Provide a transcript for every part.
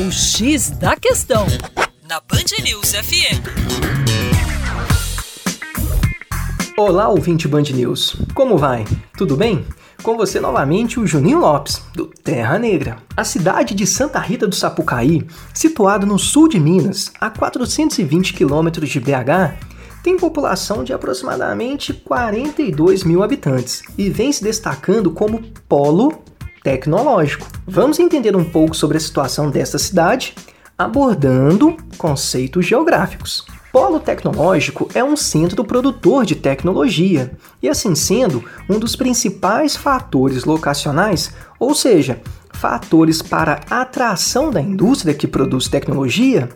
O X da Questão, na Band News FM. Olá, ouvinte Band News. Como vai? Tudo bem? Com você novamente o Juninho Lopes, do Terra Negra. A cidade de Santa Rita do Sapucaí, situada no sul de Minas, a 420 quilômetros de BH, tem população de aproximadamente 42 mil habitantes e vem se destacando como polo tecnológico. Vamos entender um pouco sobre a situação desta cidade, abordando conceitos geográficos. Polo tecnológico é um centro produtor de tecnologia e, assim sendo, um dos principais fatores locacionais, ou seja, fatores para atração da indústria que produz tecnologia,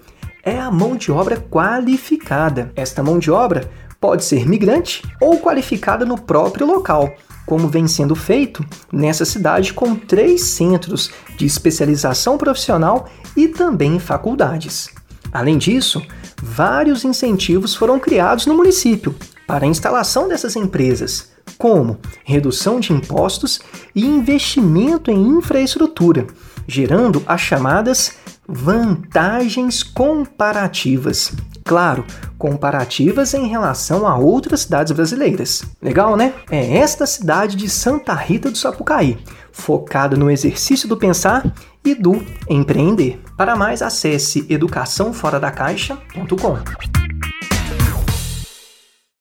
é a mão de obra qualificada. Esta mão de obra pode ser migrante ou qualificada no próprio local, como vem sendo feito nessa cidade com três centros de especialização profissional e também faculdades. Além disso, vários incentivos foram criados no município para a instalação dessas empresas, como redução de impostos e investimento em infraestrutura, gerando as chamadas vantagens comparativas. Claro, comparativas em relação a outras cidades brasileiras. Legal, né? É esta cidade de Santa Rita do Sapucaí, focada no exercício do pensar e do empreender. Para mais, acesse educaçãoforadacaixa.com.